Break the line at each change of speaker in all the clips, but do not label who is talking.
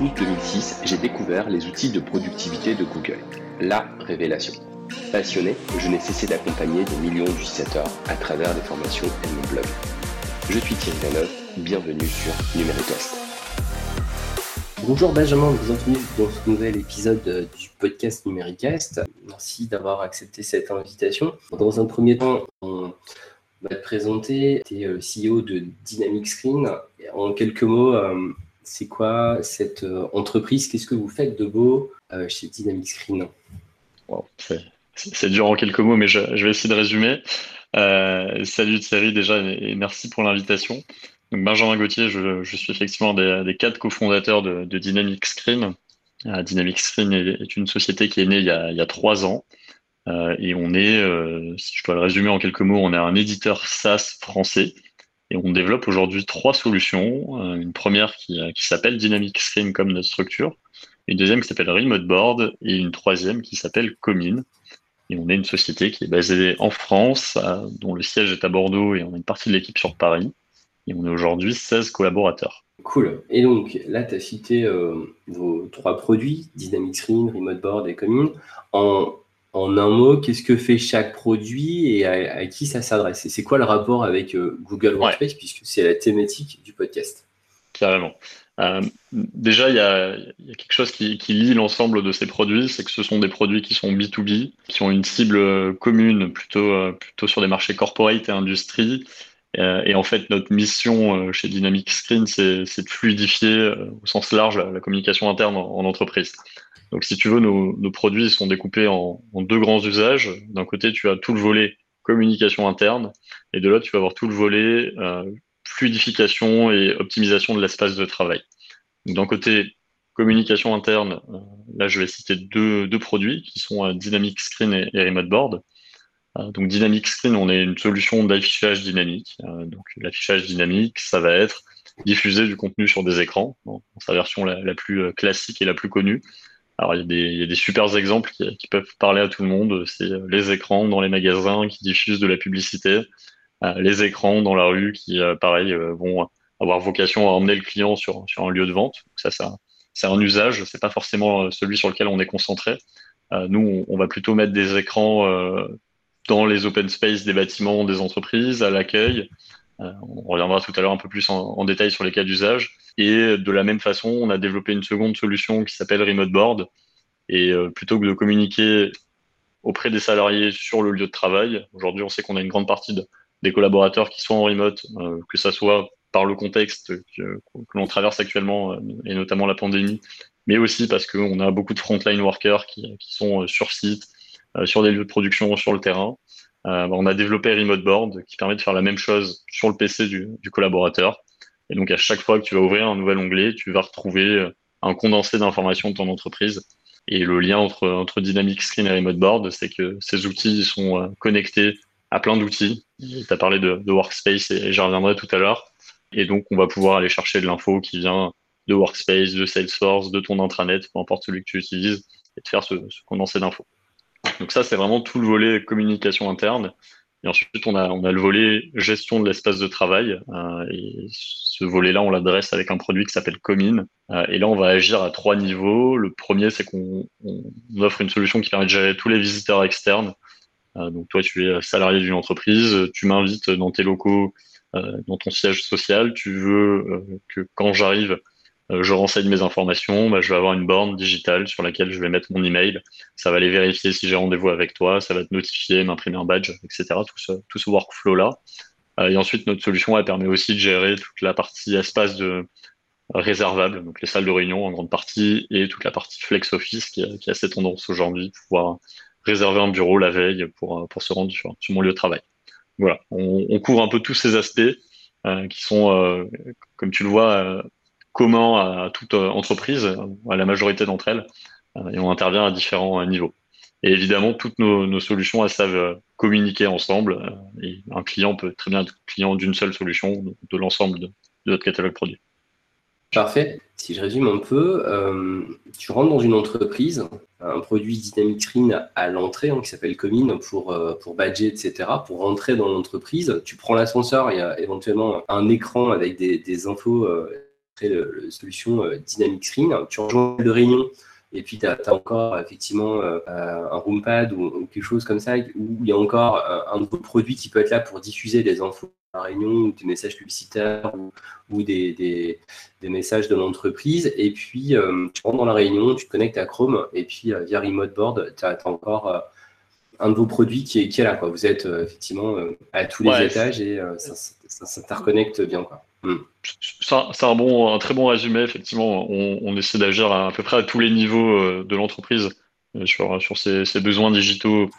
août 2006, j'ai découvert les outils de productivité de Google. La révélation. Passionné, je n'ai cessé d'accompagner des millions d'utilisateurs à travers des formations et mon blog. Je suis Thierry Lanoff, bienvenue sur Numéricast. Bonjour Benjamin, bienvenue dans ce nouvel épisode du podcast Numéricast. Merci d'avoir accepté cette invitation. Dans un premier temps, on va te présenter. Tu es euh, CEO de Dynamic Screen. En quelques mots, euh, c'est quoi cette euh, entreprise? Qu'est-ce que vous faites de beau chez Dynamic Screen?
C'est dur en quelques mots, mais je, vais essayer de résumer. salut Thierry déjà et merci pour l'invitation. Benjamin Gauthier, je, suis effectivement des, quatre cofondateurs de, Dynamic Screen. Dynamic Screen est, une société qui est née il y a trois ans. Euh, et on est, euh, si je peux le résumer en quelques mots, on est un éditeur SaaS français et on développe aujourd'hui trois solutions. Euh, une première qui, s'appelle Dynamic Stream comme notre structure, une deuxième qui s'appelle Remote Board et une troisième qui s'appelle Comine. Et on est une société qui est basée en France, dont le siège est à Bordeaux et on a une partie de l'équipe sur Paris. Et on est aujourd'hui 16 collaborateurs.
Cool. Et donc là, tu as cité vos trois produits, Dynamic Screen, Remote Board et Comine. En, en un mot, qu'est-ce que fait chaque produit et à, qui ça s'adresse? Et c'est quoi le rapport avec euh, Google Workspace, puisque c'est la thématique du podcast?
Carrément. Euh, déjà, il y, a, quelque chose qui, lie l'ensemble de ces produits, c'est que ce sont des produits qui sont B2B, qui ont une cible commune plutôt, euh, plutôt sur des marchés corporate et industrie. et en fait, notre mission chez Dynamic Screen, c'est de fluidifier au sens large la, communication interne en entreprise. Donc, si tu veux, nos, produits sont découpés en, deux grands usages. D'un côté, tu as tout le volet communication interne, et de l'autre, tu vas avoir tout le volet euh, fluidification et optimisation de l'espace de travail. D'un côté, communication interne, euh, là, je vais citer deux, produits qui sont euh, Dynamic Screen et, Remote Board. donc, Dynamic Screen, on est une solution d'affichage dynamique. donc, l'affichage dynamique, ça va être diffuser du contenu sur des écrans, dans sa version la plus classique et la plus connue. Alors, il y, a des, super exemples qui, peuvent parler à tout le monde. C'est euh, les écrans dans les magasins qui diffusent de la publicité, euh, les écrans dans la rue qui, euh, pareil, vont avoir vocation à emmener le client sur, un lieu de vente. Ça c'est un usage. C'est pas forcément celui sur lequel on est concentré. nous, on, va plutôt mettre des écrans dans les open space des bâtiments, des entreprises, à l'accueil. On reviendra tout à l'heure un peu plus en, détail sur les cas d'usage. Et de la même façon, on a développé une seconde solution qui s'appelle Remote Board. Et euh, plutôt que de communiquer auprès des salariés sur le lieu de travail, aujourd'hui, on sait qu'on a une grande partie des collaborateurs qui sont en remote, euh, que ça soit par le contexte que, l'on traverse actuellement, euh, et notamment la pandémie, mais aussi parce qu'on a beaucoup de frontline workers qui, sont sur site, sur des lieux de production, sur le terrain. On a développé Remote Board qui permet de faire la même chose sur le PC du collaborateur et donc, à chaque fois que tu vas ouvrir un nouvel onglet, tu vas retrouver euh, un condensé d'informations de ton entreprise. Et le lien entre, entre Dynamic Screen et Remote Board, c'est que ces outils sont euh, connectés à plein d'outils. Tu as parlé de, Workspace et j'y reviendrai tout à l'heure. Et donc, on va pouvoir aller chercher de l'info qui vient de Workspace, de Salesforce, de ton intranet, peu importe celui que tu utilises, et de faire ce, ce condensé d'infos. Donc ça, c'est vraiment tout le volet communication interne. Et ensuite, on a, on a le volet gestion de l'espace de travail. Euh, et ce volet-là, on l'adresse avec un produit qui s'appelle Comine. Euh, et là, on va agir à trois niveaux. Le premier, c'est qu'on offre une solution qui permet de gérer tous les visiteurs externes. Euh, donc, toi, tu es salarié d'une entreprise, tu m'invites dans tes locaux, dans ton siège social. Tu veux que quand j'arrive, euh, je renseigne mes informations, bah, je vais avoir une borne digitale sur laquelle je vais mettre mon email. Ça va aller vérifier si j'ai rendez-vous avec toi, ça va te notifier, m'imprimer un badge, etc. Tout ce, workflow-là. Euh, et ensuite, notre solution, elle permet aussi de gérer toute la partie espace de réservable, donc les salles de réunion en grande partie, et toute la partie flex office qui, qui a assez tendance aujourd'hui, pouvoir réserver un bureau la veille pour, pour se rendre sur, mon lieu de travail. Voilà, on, couvre un peu tous ces aspects euh, qui sont, euh, comme tu le vois, commun à toute euh, entreprise, à la majorité d'entre elles, euh, et on intervient à différents euh, niveaux. Et évidemment, toutes nos, solutions, elles savent communiquer ensemble. Un client peut très bien être client d'une seule solution, de, l'ensemble de, notre catalogue produit.
Parfait. Si je résume un peu, tu rentres dans une entreprise, un produit Dynamic Screen à l'entrée hein, qui s'appelle Comine pour, pour badger, etc. Pour rentrer dans l'entreprise, tu prends l'ascenseur, il y a éventuellement un écran avec des infos solution Dynamic Screen. Tu rejoins de réunion et puis tu as, encore effectivement un room ou, quelque chose comme ça où il y a encore un nouveau produit qui peut être là pour diffuser des infos la réunion ou des messages publicitaires ou, des, messages de l'entreprise. Et puis, euh, tu rentres dans la réunion, tu te connectes à Chrome et puis euh, via Remote Board, tu as, encore euh, un de vos produits qui est, qui est là. Quoi. Vous êtes effectivement à tous les étages et ça, ça, reconnecte bien. Quoi.
Hmm. C'est un, bon, un très bon résumé. Effectivement, on, essaie d'agir à, peu près à tous les niveaux de l'entreprise sur, sur ses, besoins digitaux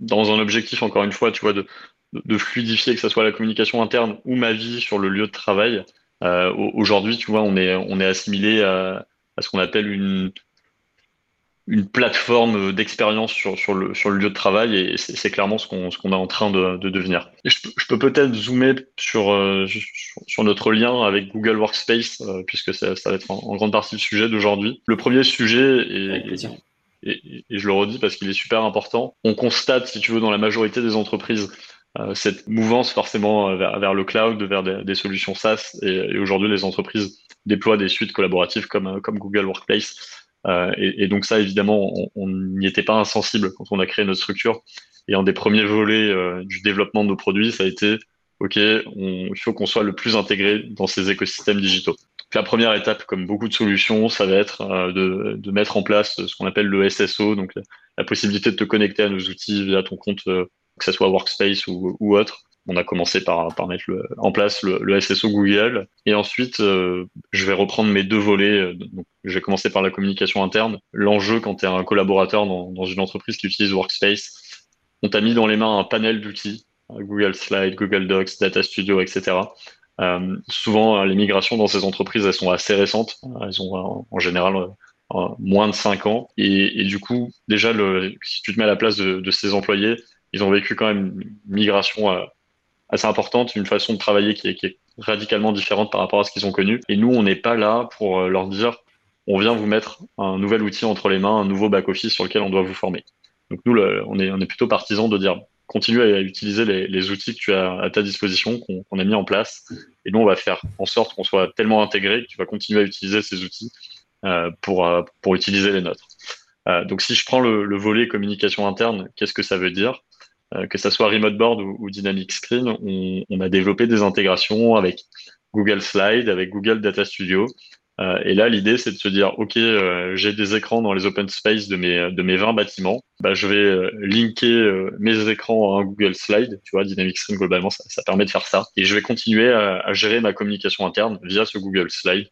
dans un objectif, encore une fois, tu vois, de, de fluidifier, que ce soit la communication interne ou ma vie sur le lieu de travail. Euh, aujourd'hui, tu vois, on est, on est assimilé à, ce qu'on appelle une, une plateforme d'expérience sur, sur, le, sur le lieu de travail et c'est clairement ce qu'on est en train de, devenir. je, peux peut-être zoomer sur, euh, sur, notre lien avec Google Workspace, euh, puisque ça, ça, va être en, grande partie le sujet d'aujourd'hui. Le premier sujet, est, et, et, je le redis parce qu'il est super important, on constate, si tu veux, dans la majorité des entreprises, euh, cette mouvance forcément vers, le cloud, vers des, solutions SaaS. Et, aujourd'hui, les entreprises déploient des suites collaboratives comme, comme Google Workplace. Et, donc ça, évidemment, on n'y était pas insensible quand on a créé notre structure. Et un des premiers volets du développement de nos produits, ça a été, OK, il faut qu'on soit le plus intégré dans ces écosystèmes digitaux. la première étape, comme beaucoup de solutions, ça va être de, de, mettre en place ce qu'on appelle le SSO, donc la possibilité de te connecter à nos outils via ton compte que ce soit Workspace ou, autre. On a commencé par, mettre en place le, SSO Google. Et ensuite, euh, je vais reprendre mes deux volets. Je vais commencer par la communication interne. L'enjeu quand tu es un collaborateur dans, une entreprise qui utilise Workspace, on t'a mis dans les mains un panel d'outils, Google Slide, Google Docs, Data Studio, etc. Euh, souvent, les migrations dans ces entreprises, elles sont assez récentes. Elles ont en général moins de 5 ans. Et, du coup, déjà, si tu te mets à la place de, ces employés, ils ont vécu quand même une migration euh, assez importante, une façon de travailler qui est, radicalement différente par rapport à ce qu'ils ont connu. Et nous, on n'est pas là pour euh, leur dire, on vient vous mettre un nouvel outil entre les mains, un nouveau back-office sur lequel on doit vous former. Donc nous, on, est, on plutôt partisans de dire, continue à utiliser les, outils que tu as à ta disposition, qu'on a mis en place. Et nous, on va faire en sorte qu'on soit tellement intégré que tu vas continuer à utiliser ces outils euh, pour, pour utiliser les nôtres. donc si je prends le, le volet communication interne, qu'est-ce que ça veut dire? Euh, que ça soit Remote Board ou, Dynamic Screen, on, a développé des intégrations avec Google Slide, avec Google Data Studio. Euh, et là, l'idée, c'est de se dire, OK, euh, j'ai des écrans dans les open space de mes, de mes 20 bâtiments. Bah, je vais linker mes écrans à un Google Slide. Tu vois, Dynamic Screen, globalement, ça, permet de faire ça. Et je vais continuer à, gérer ma communication interne via ce Google Slide.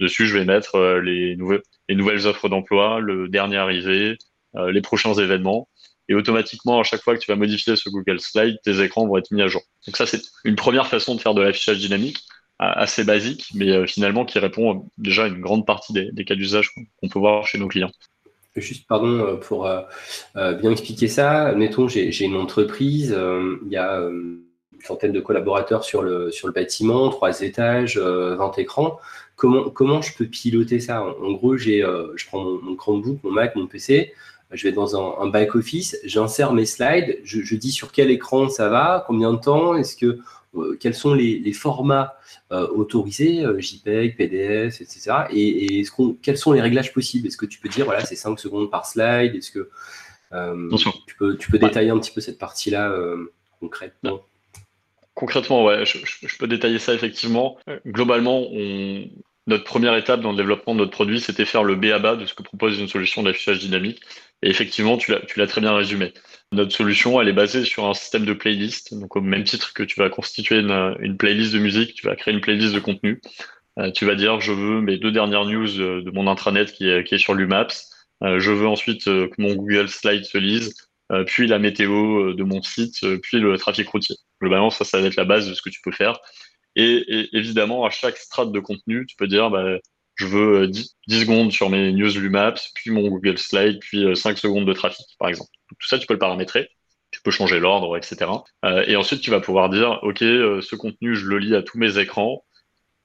Dessus, je vais mettre les nouvelles offres d'emploi, le dernier arrivé, les prochains événements et automatiquement, à chaque fois que tu vas modifier ce Google Slide, tes écrans vont être mis à jour. Donc ça, c'est une première façon de faire de l'affichage dynamique, assez basique, mais euh, finalement qui répond déjà à une grande partie des, cas d'usage qu'on peut voir chez nos clients.
Juste, pardon, euh, pour euh, bien expliquer ça, mettons, j'ai une entreprise, il y a une centaine de collaborateurs sur le, sur le bâtiment, trois étages, 20 écrans. Comment, comment je peux piloter ça? En, gros, je prends mon, mon Chromebook, mon Mac, mon PC, je vais dans un, back-office, j'insère mes slides, je, dis sur quel écran ça va, combien de temps, est-ce que, euh, quels sont les, formats euh, autorisés, euh, JPEG, PDF, etc. Et, est-ce quels sont les réglages possibles? Est-ce que tu peux dire, voilà, c'est 5 secondes par slide? Est-ce que tu peux, tu peux détailler un petit peu cette partie-là concrètement?
Concrètement, ouais, je, je, peux détailler ça effectivement. Globalement, on, notre première étape dans le développement de notre produit, c'était faire le BABA de ce que propose une solution d'affichage dynamique. Et effectivement, tu l'as très bien résumé. Notre solution, elle est basée sur un système de playlist. Donc, au même titre que tu vas constituer une, playlist de musique, tu vas créer une playlist de contenu. Euh, tu vas dire, je veux mes deux dernières news de, mon intranet qui est, qui est sur l'UMAPS. Euh, je veux ensuite euh, que mon Google Slide se lise, puis la météo de mon site, puis le trafic routier. Globalement, ça, ça va être la base de ce que tu peux faire. Et, évidemment, à chaque strate de contenu, tu peux dire, bah, je veux 10, euh, secondes sur mes news Lumaps, puis mon Google Slide, puis 5 euh, secondes de trafic, par exemple. Tout ça, tu peux le paramétrer. Tu peux changer l'ordre, etc. Euh, et ensuite, tu vas pouvoir dire, OK, ce contenu, je le lis à tous mes écrans.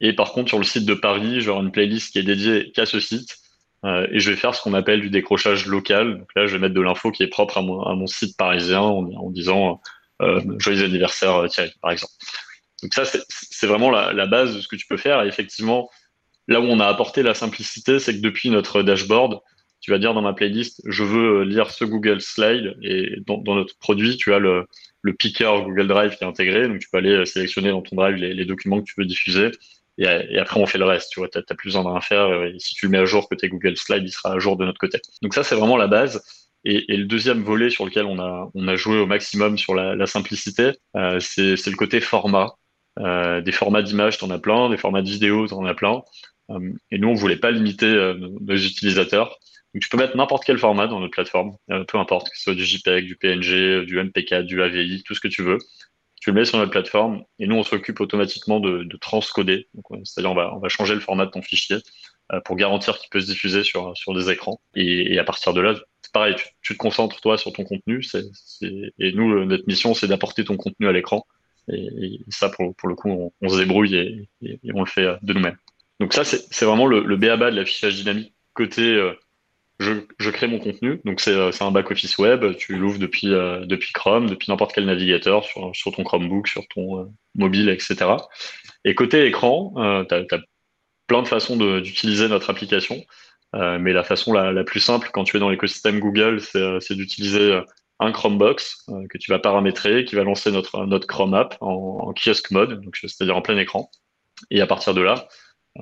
Et par contre, sur le site de Paris, j'aurai une playlist qui est dédiée qu'à ce site. et je vais faire ce qu'on appelle du décrochage local. Donc là, je vais mettre de l'info qui est propre à mon, site parisien en, disant joyeux anniversaire Thierry, par exemple. Donc ça, c'est vraiment la, base de ce que tu peux faire. Et effectivement, là où on a apporté la simplicité, c'est que depuis notre dashboard, tu vas dire dans ma playlist, je veux lire ce Google Slide et dans, notre produit, tu as le, le picker Google Drive qui est intégré. Donc, tu peux aller sélectionner dans ton Drive les, documents que tu veux diffuser. Et, après, on fait le reste. Tu vois, tu n'as plus besoin de rien faire. Et si tu le mets à jour côté Google Slide, il sera à jour de notre côté. Donc, ça, c'est vraiment la base. Et, le deuxième volet sur lequel on a, on a joué au maximum sur la, simplicité, euh, c'est le côté format. Euh, des formats d'images, tu en as plein. Des formats de vidéos, tu en as plein. Euh, et nous, on voulait pas limiter nos utilisateurs. Donc, tu peux mettre n'importe quel format dans notre plateforme, euh, peu importe, que ce soit du JPEG, du PNG, du MPK, du AVI, tout ce que tu veux. Tu le mets sur notre plateforme et nous, on s'occupe automatiquement de, transcoder. C'est-à-dire, on va, changer le format de ton fichier euh, pour garantir qu'il peut se diffuser sur, des écrans. Et, à partir de là, c'est pareil, tu, te concentres toi sur ton contenu. et nous, notre mission, c'est d'apporter ton contenu à l'écran. Et, ça, pour, le coup, on, se débrouille et, on le fait de nous-mêmes. Donc ça, c'est vraiment le, le BABA de l'affichage dynamique côté euh, je, je, crée mon contenu. Donc, c'est euh, un back-office web. Tu l'ouvres depuis, euh, depuis Chrome, depuis n'importe quel navigateur, sur, sur, ton Chromebook, sur ton mobile, etc. Et côté écran, tu as, plein de façons d'utiliser notre application. mais la façon la, la, plus simple, quand tu es dans l'écosystème Google, c'est d'utiliser un Chromebox que tu vas paramétrer, qui va lancer notre, notre Chrome app en, en kiosque mode, c'est-à-dire en plein écran. Et à partir de là,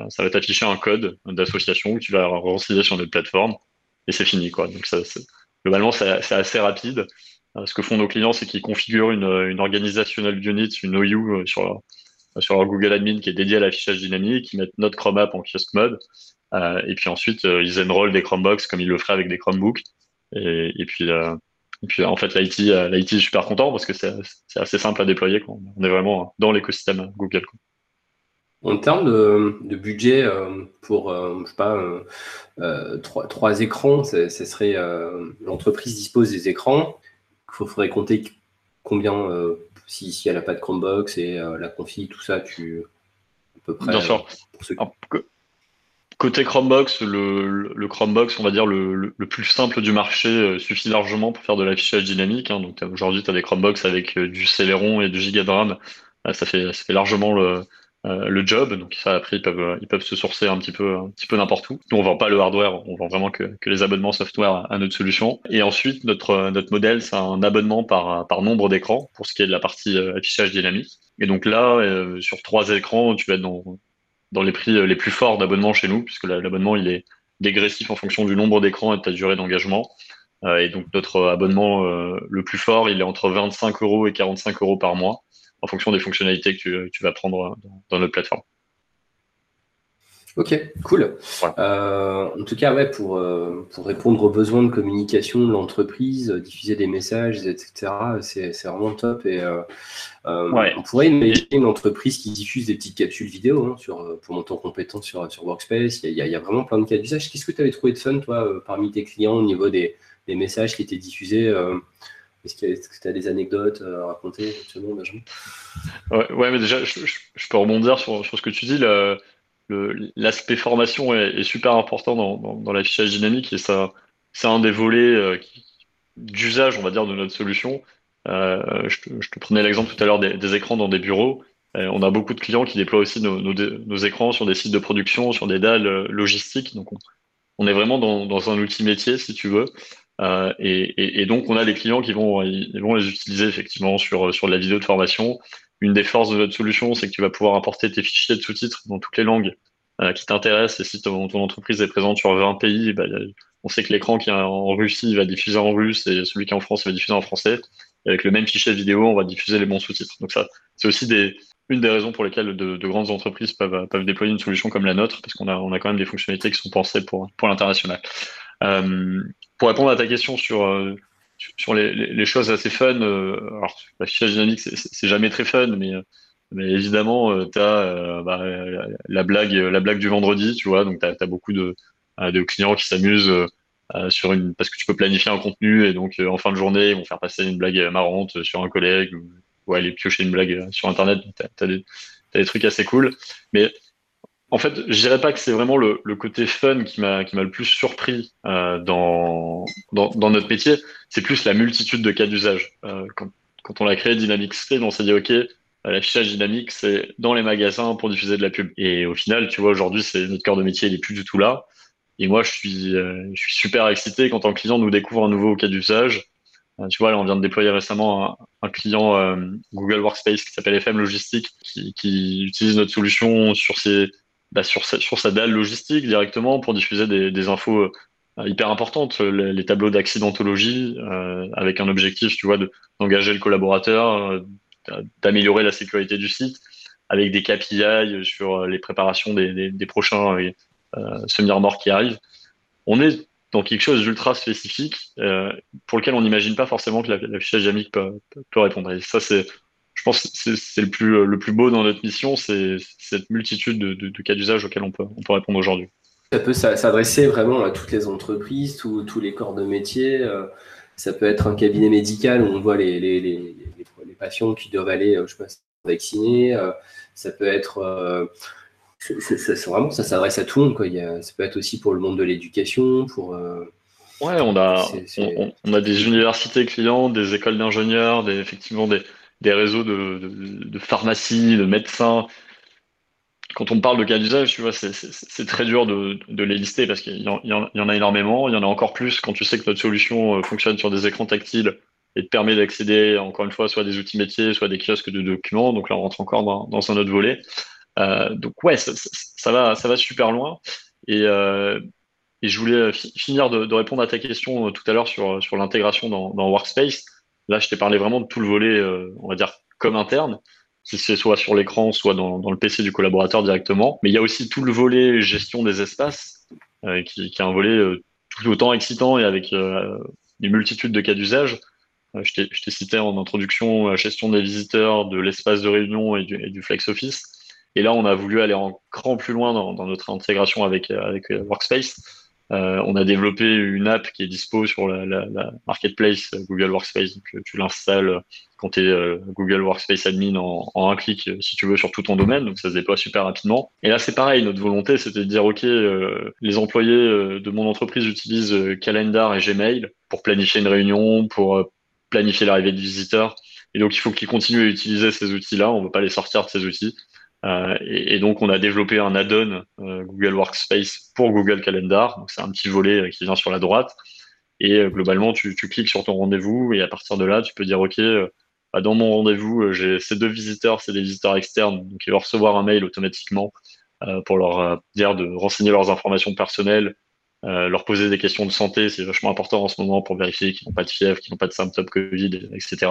ça va t'afficher un code d'association que tu vas renseigner sur notre plateforme et c'est fini. Quoi. Donc, ça, globalement, c'est assez rapide. Euh, ce que font nos clients, c'est qu'ils configurent une, une organizational unit, une OU euh, sur leur, sur leur Google Admin qui est dédiée à l'affichage dynamique, ils mettent notre Chrome App en kiosque mode, euh, et puis ensuite, euh, ils enrollent des Chromebox comme ils le feraient avec des Chromebooks. Et, puis, euh, et puis en fait, l'IT, l'IT est super content parce que c'est assez simple à déployer. Quoi. On est vraiment dans l'écosystème Google. Quoi.
En termes de, budget euh, pour, euh, je sais pas, euh, trois, écrans, ce serait l'entreprise dispose des écrans. Il faudrait compter combien, si, si elle n'a pas de Chromebox et la config, tout ça, tu
à peu près. Bien sûr. Côté Chromebox, le, Chromebox, on va dire le, plus simple du marché, suffit largement pour faire de l'affichage dynamique. Hein. Donc aujourd'hui, tu as des Chromebox avec du Celeron et du Giga de RAM. ça, fait, ça fait largement le, euh, le job. Donc ça, après, ils peuvent, ils peuvent se sourcer un petit peu, un petit peu n'importe où. Nous, on vend pas le hardware, on vend vraiment que, que les abonnements software à, notre solution. Et ensuite, notre, notre modèle, c'est un abonnement par, par nombre d'écrans pour ce qui est de la partie euh, affichage dynamique. Et donc là, euh, sur trois écrans, tu vas être dans, dans les prix les plus forts d'abonnement chez nous, puisque l'abonnement, il est dégressif en fonction du nombre d'écrans et de ta durée d'engagement. et donc notre abonnement le plus fort, il est entre 25 euros et 45 euros par mois en fonction des fonctionnalités que tu, vas prendre dans, notre plateforme.
Ok, cool. Euh, en tout cas, ouais, pour, euh, pour répondre aux besoins de communication de l'entreprise, diffuser des messages, etc., c'est vraiment top. Et euh, on pourrait imaginer une entreprise qui diffuse des petites capsules vidéo hein, sur, pour monter en compétence sur, sur Workspace. Il y, a, vraiment plein de cas d'usage. Qu'est-ce que tu avais trouvé de fun, toi, parmi tes clients au niveau des, des messages qui étaient diffusés est-ce que tu as des anecdotes à raconter actuellement, Benjamin?
Ouais, mais déjà, je, peux rebondir sur, sur, ce que tu dis. L'aspect formation est, super important dans, dans, l'affichage dynamique et ça, c'est un des volets euh, d'usage, on va dire, de notre solution. Euh, je, te, prenais l'exemple tout à l'heure des, écrans dans des bureaux. on a beaucoup de clients qui déploient aussi nos, écrans sur des sites de production, sur des dalles euh, logistiques. Donc, on, on est vraiment dans, dans, un outil métier, si tu veux. Euh, et, donc, on a des clients qui vont, les utiliser effectivement sur, de la vidéo de formation. Une des forces de notre solution, c'est que tu vas pouvoir importer tes fichiers de sous-titres dans toutes les langues euh, qui t'intéressent. Et si ton, entreprise est présente sur 20 pays, bah, on sait que l'écran qui est en Russie va diffuser en russe et celui qui est en France va diffuser en français. Et avec le même fichier vidéo, on va diffuser les bons sous-titres. Donc ça, c'est aussi une des raisons pour lesquelles de, de, grandes entreprises peuvent, déployer une solution comme la nôtre, parce qu'on a, quand même des fonctionnalités qui sont pensées pour, pour l'international. Euh, pour répondre à ta question sur, euh, sur les, choses assez fun, euh, alors l'affichage dynamique, c'est jamais très fun, mais, mais évidemment, tu as bah, la, blague, la blague du vendredi, tu vois, donc tu as, beaucoup de, de clients qui s'amusent. sur une parce que tu peux planifier un contenu et donc en fin de journée ils vont faire passer une blague marrante sur un collègue ou, aller piocher une blague sur internet tu as des trucs assez cool mais en fait, je dirais pas que c'est vraiment le, côté fun qui m'a qui m'a le plus surpris euh, dans, dans, notre métier. C'est plus la multitude de cas d'usage. Euh, quand, on a créé Dynamics Stream, on s'est dit ok, l'affichage dynamique, c'est dans les magasins pour diffuser de la pub. Et au final, tu vois, aujourd'hui, c'est notre cœur de métier, il est plus du tout là. Et moi, je suis, je suis super excité quand un client nous découvre un nouveau cas d'usage. tu vois, là, on vient de déployer récemment un, client Google Workspace qui s'appelle FM Logistique, qui, qui, utilise notre solution sur ses bah, sur, sa, dalle logistique directement pour diffuser des, infos euh, hyper importantes, les, tableaux d'accidentologie, euh, avec un objectif, tu vois, d'engager le collaborateur, euh, d'améliorer la sécurité du site, avec des KPI sur les préparations des, prochains semi-remorques qui arrivent. On est dans quelque chose d'ultra spécifique pour lequel on n'imagine pas forcément que l'affichage dynamique peut, peut, répondre. Et ça, c'est je pense que c'est le plus, euh, le plus beau dans notre mission, c'est cette multitude de, cas d'usage auxquels on peut, on peut répondre aujourd'hui.
Ça peut s'adresser vraiment à toutes les entreprises, tous les corps de métier. Euh, ça peut être un cabinet médical où on voit les, les, les, les patients qui doivent aller, euh, je sais pas, vacciner. Ça peut être. vraiment, ça s'adresse à tout le monde. Quoi. Il y a, ça peut être aussi pour le monde de l'éducation, pour.
Ouais, on a, On, on, a des universités clients, des écoles d'ingénieurs, des, effectivement des, des réseaux de, de, de pharmacie, de médecins. Quand on parle de cas d'usage, tu vois, c'est très dur de, les lister parce qu'il y, en a énormément. Il y en a encore plus quand tu sais que notre solution euh, fonctionne sur des écrans tactiles et te permet d'accéder, encore une fois, soit à des outils métiers, soit à des kiosques de documents. Donc là, on rentre encore dans, un autre volet. Euh, donc ouais, ça, va, ça va super loin. Et, euh, je voulais finir de, répondre à ta question tout à l'heure sur, l'intégration dans Workspace. Là, je t'ai parlé vraiment de tout le volet, euh, on va dire, comme interne, si c'est soit sur l'écran, soit dans, le PC du collaborateur directement. Mais il y a aussi tout le volet gestion des espaces, euh, qui, qui, est un volet euh, tout autant excitant et avec une multitude de cas d'usage. Je t'ai cité en introduction la gestion des visiteurs, de l'espace de réunion et du, flex office. Et là, on a voulu aller en cran plus loin dans, notre intégration avec, Workspace on a développé une app qui est dispo sur la, la, la marketplace Google Workspace. Euh, tu l'installes quand tu es euh, Google Workspace admin en, en, un clic, si tu veux, sur tout ton domaine. Donc, ça se déploie super rapidement. Et là, c'est pareil. Notre volonté, c'était de dire, OK, les employés de mon entreprise utilisent Calendar et Gmail pour planifier une réunion, pour planifier l'arrivée de visiteurs. Et donc, il faut qu'ils continuent à utiliser ces outils-là. On ne veut pas les sortir de ces outils. Euh, et, donc, on a développé un add-on euh, Google Workspace pour Google Calendar. C'est un petit volet euh, qui vient sur la droite. Et globalement, tu, tu, cliques sur ton rendez-vous et à partir de là, tu peux dire, OK, bah, dans mon rendez-vous, j'ai ces deux visiteurs, c'est des visiteurs externes. Donc, ils vont recevoir un mail automatiquement pour leur dire de renseigner leurs informations personnelles, leur poser des questions de santé, c'est vachement important en ce moment pour vérifier qu'ils n'ont pas de fièvre, qu'ils n'ont pas de symptômes Covid, etc.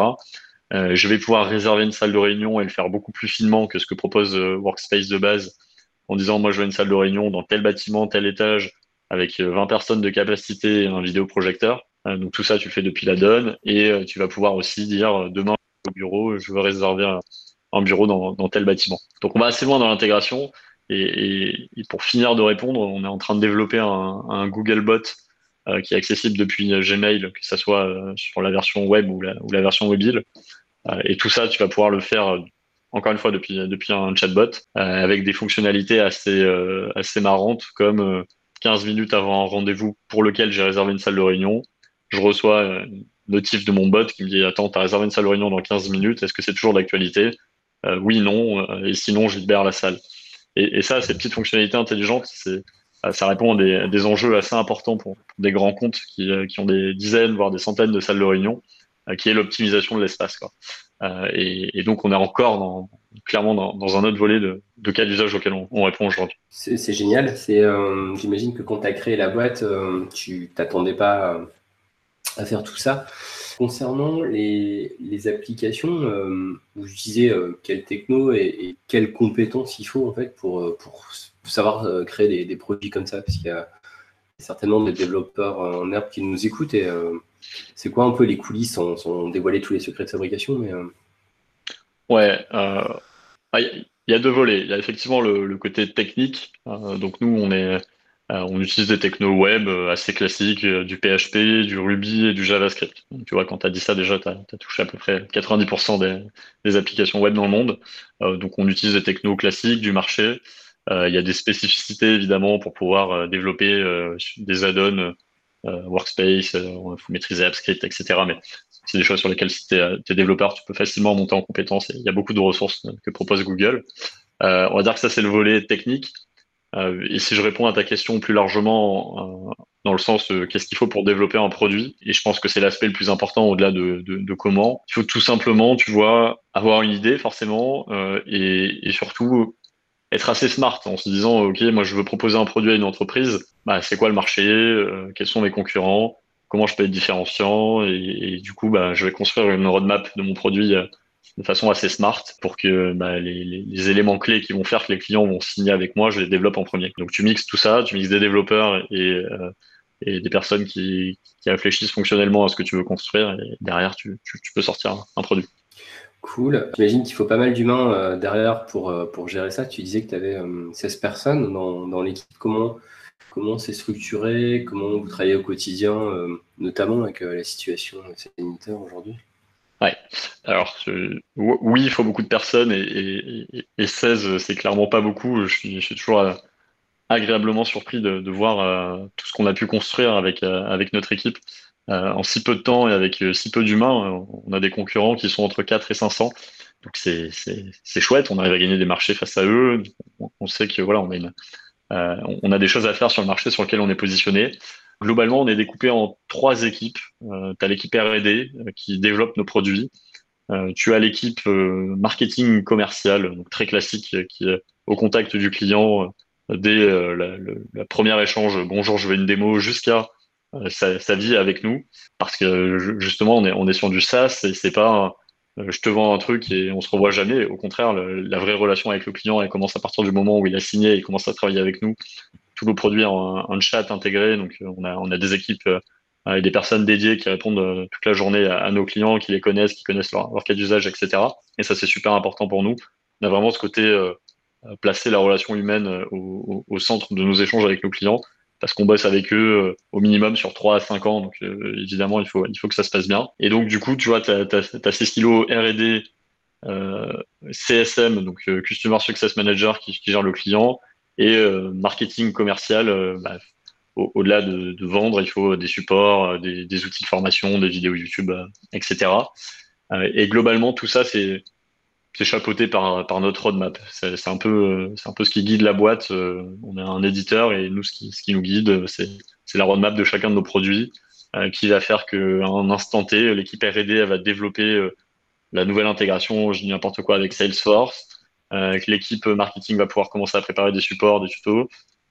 Euh, je vais pouvoir réserver une salle de réunion et le faire beaucoup plus finement que ce que propose euh, Workspace de base en disant moi je veux une salle de réunion dans tel bâtiment, tel étage avec 20 euh, personnes de capacité et un vidéoprojecteur. donc tout ça tu le fais depuis la donne et tu vas pouvoir aussi dire demain au bureau je veux réserver un, bureau dans, dans, tel bâtiment. Donc on va assez loin dans l'intégration et, pour finir de répondre, on est en train de développer un, un Google Bot qui est accessible depuis Gmail, que ce soit sur la version web ou la, ou la version mobile, et tout ça, tu vas pouvoir le faire euh, encore une fois depuis, depuis un chatbot euh, avec des fonctionnalités assez, assez marrantes comme 15 minutes avant un rendez-vous pour lequel j'ai réservé une salle de réunion. Je reçois une notif de mon bot qui me dit Attends, tu as réservé une salle de réunion dans 15 minutes, est-ce que c'est toujours d'actualité? Euh, Oui, non, et sinon, je libère la salle. Et, ça, ces petites fonctionnalités intelligentes, ça répond à des, des, enjeux assez importants pour, pour des grands comptes qui, qui, ont des dizaines, voire des centaines de salles de réunion. Euh, qui est l'optimisation de l'espace. Euh, et, donc, on est encore clairement dans, un autre volet de, cas d'usage auquel on, on répond aujourd'hui.
C'est génial. Euh, j'imagine que quand tu as créé la boîte, euh, tu t'attendais pas à faire tout ça. Concernant les, applications, euh, vous utilisez euh, quelle techno et, et, quelles compétences il faut en fait pour, savoir créer des, produits comme ça Parce qu'il y a certainement des développeurs en herbe qui nous écoutent c'est quoi un peu les coulisses sans, sans, dévoiler tous les secrets de fabrication mais, euh...
Ouais, euh, ah, il y a deux volets. Il y a effectivement le, côté technique. Euh, donc nous, on est, on utilise des technos web assez classiques, du PHP, du Ruby et du JavaScript. Donc, tu vois, quand tu as dit ça, déjà, tu as, touché à peu près 90% des, applications web dans le monde. donc on utilise des technos classiques du marché. Il y a des spécificités, évidemment, pour pouvoir développer des add-ons workspace, il euh, faut maîtriser AppScript, etc. Mais c'est des choses sur lesquelles si tu es, développeur, tu peux facilement monter en compétence. Il y a beaucoup de ressources que propose Google. Euh, on va dire que ça, c'est le volet technique. Euh, et si je réponds à ta question plus largement, euh, dans le sens qu'est-ce qu'il faut pour développer un produit, et je pense que c'est l'aspect le plus important au-delà de, de, comment, il faut tout simplement, tu vois, avoir une idée forcément, et, surtout être assez smart en se disant, OK, moi je veux proposer un produit à une entreprise, bah, c'est quoi le marché, quels sont mes concurrents, comment je peux être différenciant, et, du coup, bah, je vais construire une roadmap de mon produit de façon assez smart pour que bah, les, éléments clés qui vont faire que les clients vont signer avec moi, je les développe en premier. Donc tu mixes tout ça, tu mixes des développeurs et, euh, des personnes qui, qui, réfléchissent fonctionnellement à ce que tu veux construire et derrière tu peux sortir un produit.
Cool. J'imagine qu'il faut pas mal d'humains euh, derrière pour, euh, pour gérer ça. Tu disais que tu avais 16 personnes dans, dans l'équipe. Comment comment c'est structuré? Comment vous travaillez au quotidien, notamment avec la situation sanitaire aujourd'hui?
Ouais. Alors, oui, il faut beaucoup de personnes et, 16, c'est clairement pas beaucoup. Je suis, toujours euh, agréablement surpris de, voir euh, tout ce qu'on a pu construire avec, euh, avec notre équipe en si peu de temps et avec si peu d'humains. On a des concurrents qui sont entre 4 et 500. Donc, c'est chouette. On arrive à gagner des marchés face à eux. On, sait que voilà, on a, on a des choses à faire sur le marché sur lequel on est positionné. Globalement, on est découpé en trois équipes. Euh, tu as l'équipe R&D euh, qui développe nos produits. Euh, tu as l'équipe euh, marketing commercial, donc très classique, qui est au contact du client dès la, la, première échange. Bonjour, je veux une démo, jusqu'à sa, vie avec nous, parce que justement, on est, on est sur du SaaS et c'est pas je te vends un truc et on se revoit jamais. Au contraire, la vraie relation avec le client, elle commence à partir du moment où il a signé et commence à travailler avec nous tous nos produits en, un chat intégré. Donc, euh, on a, on a des équipes euh, et des personnes dédiées qui répondent euh, toute la journée à, nos clients, qui les connaissent, qui connaissent leur, cas d'usage, etc. Et ça, c'est super important pour nous. On a vraiment ce côté placer la relation humaine au, au, centre de nos échanges avec nos clients parce qu'on bosse avec eux au minimum sur 3 à 5 ans. Donc, évidemment, il faut, il faut que ça se passe bien. Et donc, du coup, tu vois, tu as, ces stylos R&D, CSM, donc Customer Success Manager qui, gère le client, et euh, marketing commercial, euh, bah, au-delà de, vendre, il faut des supports, euh, des, outils de formation, des vidéos YouTube, etc. et globalement, tout ça, c'est chapeauté par, par notre roadmap. C'est un peu, c'est un peu ce qui guide la boîte. on est un éditeur et nous, ce qui, ce qui nous guide, c'est la roadmap de chacun de nos produits qui va faire qu'à un instant T, l'équipe R&D va développer la nouvelle intégration, je dis n'importe quoi, avec Salesforce. Euh, que l'équipe marketing va pouvoir commencer à préparer des supports, des tutos,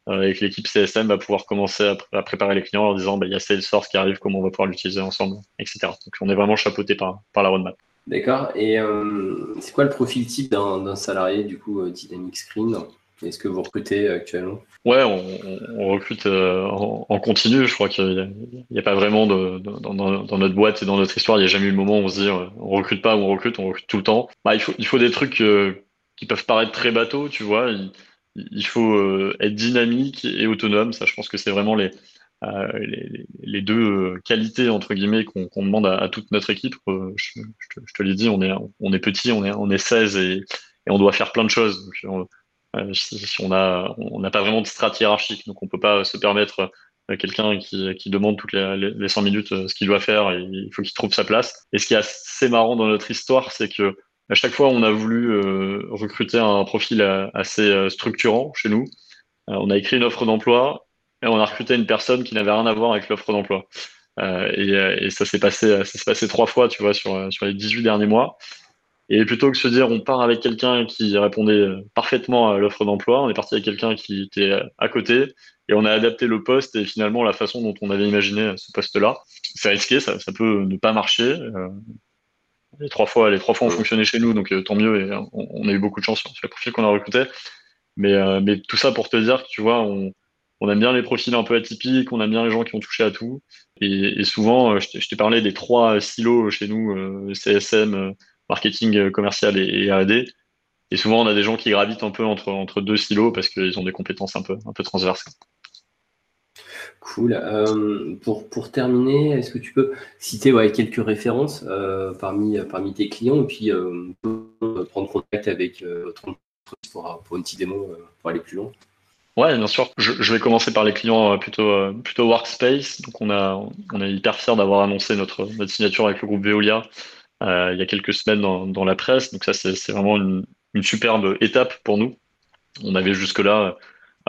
euh, et que l'équipe CSM va pouvoir commencer à, préparer les clients en disant bah, il y a Salesforce qui arrive, comment on va pouvoir l'utiliser ensemble, etc. Donc on est vraiment chapeauté par, par la roadmap.
D'accord. Et euh, c'est quoi le profil type d'un salarié du coup Dynamic Screen? Est-ce que vous recrutez actuellement?
Ouais, on, recrute en, continu. Je crois qu'il n'y a, pas vraiment de, dans, notre boîte et dans notre histoire, il n'y a jamais eu le moment où on se dit on recrute pas ou on recrute, on recrute tout le temps. Bah, il, faut, des trucs qui peuvent paraître très bateaux, tu vois. Il, faut euh, être dynamique et autonome. Ça, je pense que c'est vraiment les, euh, les, deux euh, qualités entre guillemets qu'on demande à, toute notre équipe. Je, te, l'ai dit, on est, on est petit, on est, on est 16 et, on doit faire plein de choses. Donc, si, on a, on n'a pas vraiment de strat hiérarchique, donc on peut pas se permettre quelqu'un qui, qui, demande toutes les, les 100 minutes ce qu'il doit faire et il faut qu'il trouve sa place. Et ce qui est assez marrant dans notre histoire, c'est que à chaque fois, on a voulu euh, recruter un profil euh, assez euh, structurant chez nous. on a écrit une offre d'emploi on a recruté une personne qui n'avait rien à voir avec l'offre d'emploi. et, ça s'est passé, ça s'est passé trois fois, tu vois, sur, sur les 18 derniers mois. Et plutôt que de se dire on part avec quelqu'un qui répondait parfaitement à l'offre d'emploi, on est parti avec quelqu'un qui était à côté et on a adapté le poste et finalement la façon dont on avait imaginé ce poste-là. C'est risqué, ça, ça, peut ne pas marcher. Les trois fois, les trois fois ont fonctionné chez nous, donc euh, tant mieux. Et on, a eu beaucoup de chance sur les profils qu'on a recrutés. Mais, euh, tout ça pour te dire tu vois, on, on aime bien les profils un peu atypiques, on aime bien les gens qui ont touché à tout. Et, souvent, euh, je t'ai parlé des trois silos chez nous, CSM, marketing commercial et, et R&D. Et souvent, on a des gens qui gravitent un peu entre, entre deux silos parce qu'ils ont des compétences un peu, un peu transversales.
Cool. Euh, pour, pour terminer, est-ce que tu peux citer quelques références euh, parmi, parmi tes clients et puis euh, prendre contact avec votre entreprise pour, pour, une petite démo pour aller plus loin?
Ouais, bien sûr. Je, vais commencer par les clients plutôt plutôt workspace. Donc on a on est hyper fier d'avoir annoncé notre notre signature avec le groupe Veolia il y a quelques semaines dans, dans la presse. Donc ça c'est vraiment une, une superbe étape pour nous. On avait jusque-là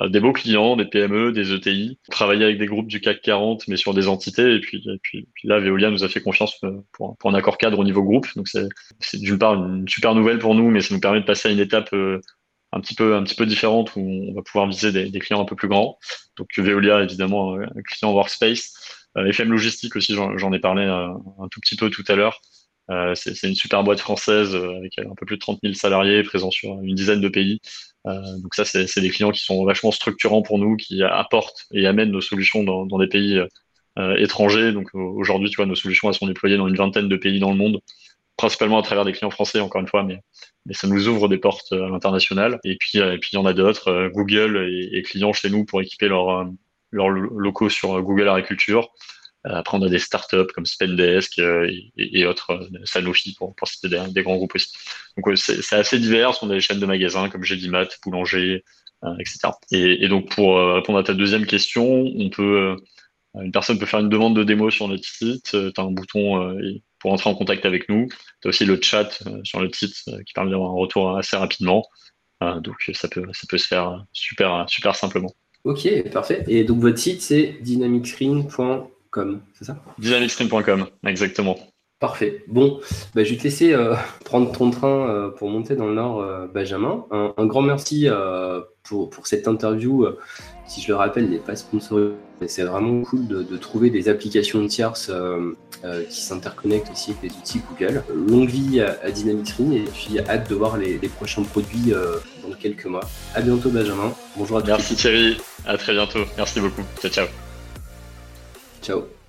euh, des beaux clients, des PME, des ETI, travailler avec des groupes du CAC 40, mais sur des entités. Et puis, puis, là, Veolia nous a fait confiance euh, pour, un accord cadre au niveau groupe. Donc c'est d'une part une super nouvelle pour nous, mais ça nous permet de passer à une étape euh, un petit peu un petit peu différente où on va pouvoir viser des, clients un peu plus grands. Donc Veolia évidemment un client workspace, FM logistique aussi j'en ai parlé un, tout petit peu tout à l'heure. c'est une super boîte française avec un peu plus de 30 000 salariés présents sur une dizaine de pays. Euh, donc ça, c'est des clients qui sont vachement structurants pour nous, qui apportent et amènent nos solutions dans, dans des pays euh, étrangers. Donc aujourd'hui, tu vois, nos solutions elles sont déployées dans une vingtaine de pays dans le monde, principalement à travers des clients français, encore une fois, mais, ça nous ouvre des portes euh, internationales. Et puis, et puis il y en a d'autres, Google et, clients chez nous pour équiper leurs locaux sur Google Agriculture. Euh, après, on a des startups comme Spendesk euh, et, autres, euh, Sanofi pour, citer des, grands groupes aussi. Donc c'est assez divers. On a des chaînes de magasins comme Gédimat, Boulanger, etc. Et, donc pour répondre à ta deuxième question, une personne peut faire une demande de démo sur notre site. tu as un bouton pour entrer en contact avec nous. Tu as aussi le chat sur le site qui permet d'avoir un retour assez rapidement. donc ça peut, ça peut se faire super, super simplement.
Ok, parfait. Et donc votre site, c'est dynamicscreen.com c'est ça?
Dynamicstream.com, exactement.
Parfait. Bon, bah, je vais te laisser euh, prendre ton train euh, pour monter dans le Nord, euh, Benjamin. Un, grand merci pour, pour, cette interview, qui, je le rappelle, n'est pas sponsorisée. C'est vraiment cool de, trouver des applications tierces qui s'interconnectent aussi avec les outils Google. Longue vie à, à et puis hâte de voir les, les prochains produits dans quelques mois. À bientôt, Benjamin. Bonjour à tous.
Merci Thierry. À très bientôt. Merci beaucoup. Ciao, ciao.
Ciao.